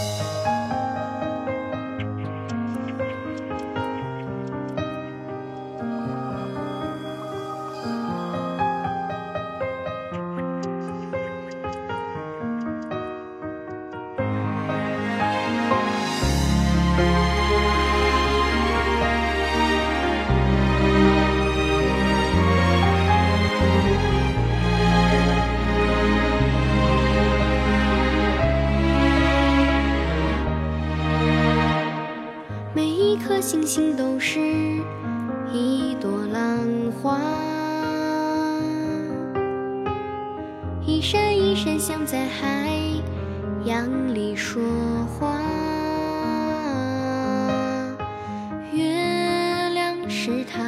每星星都是一朵浪花，一闪一闪像在海洋里说话。月亮是她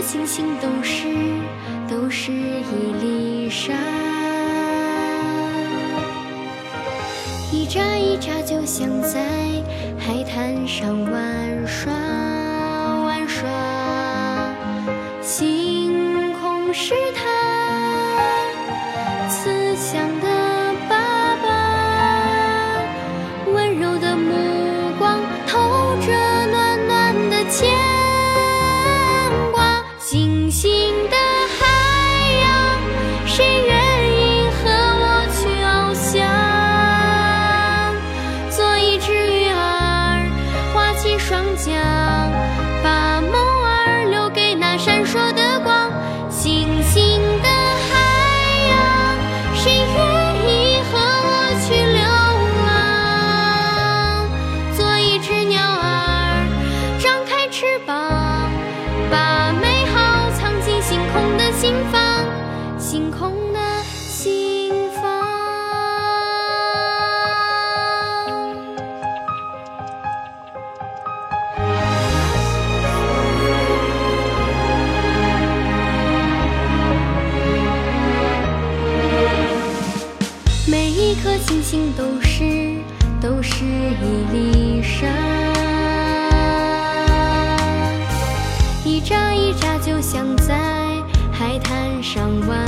星星都是都是一粒沙，一眨一眨就像在海滩上玩耍玩耍。星空是他慈祥的星空的心房。每一颗星星都是都是一粒沙，一眨一眨就像在海滩上玩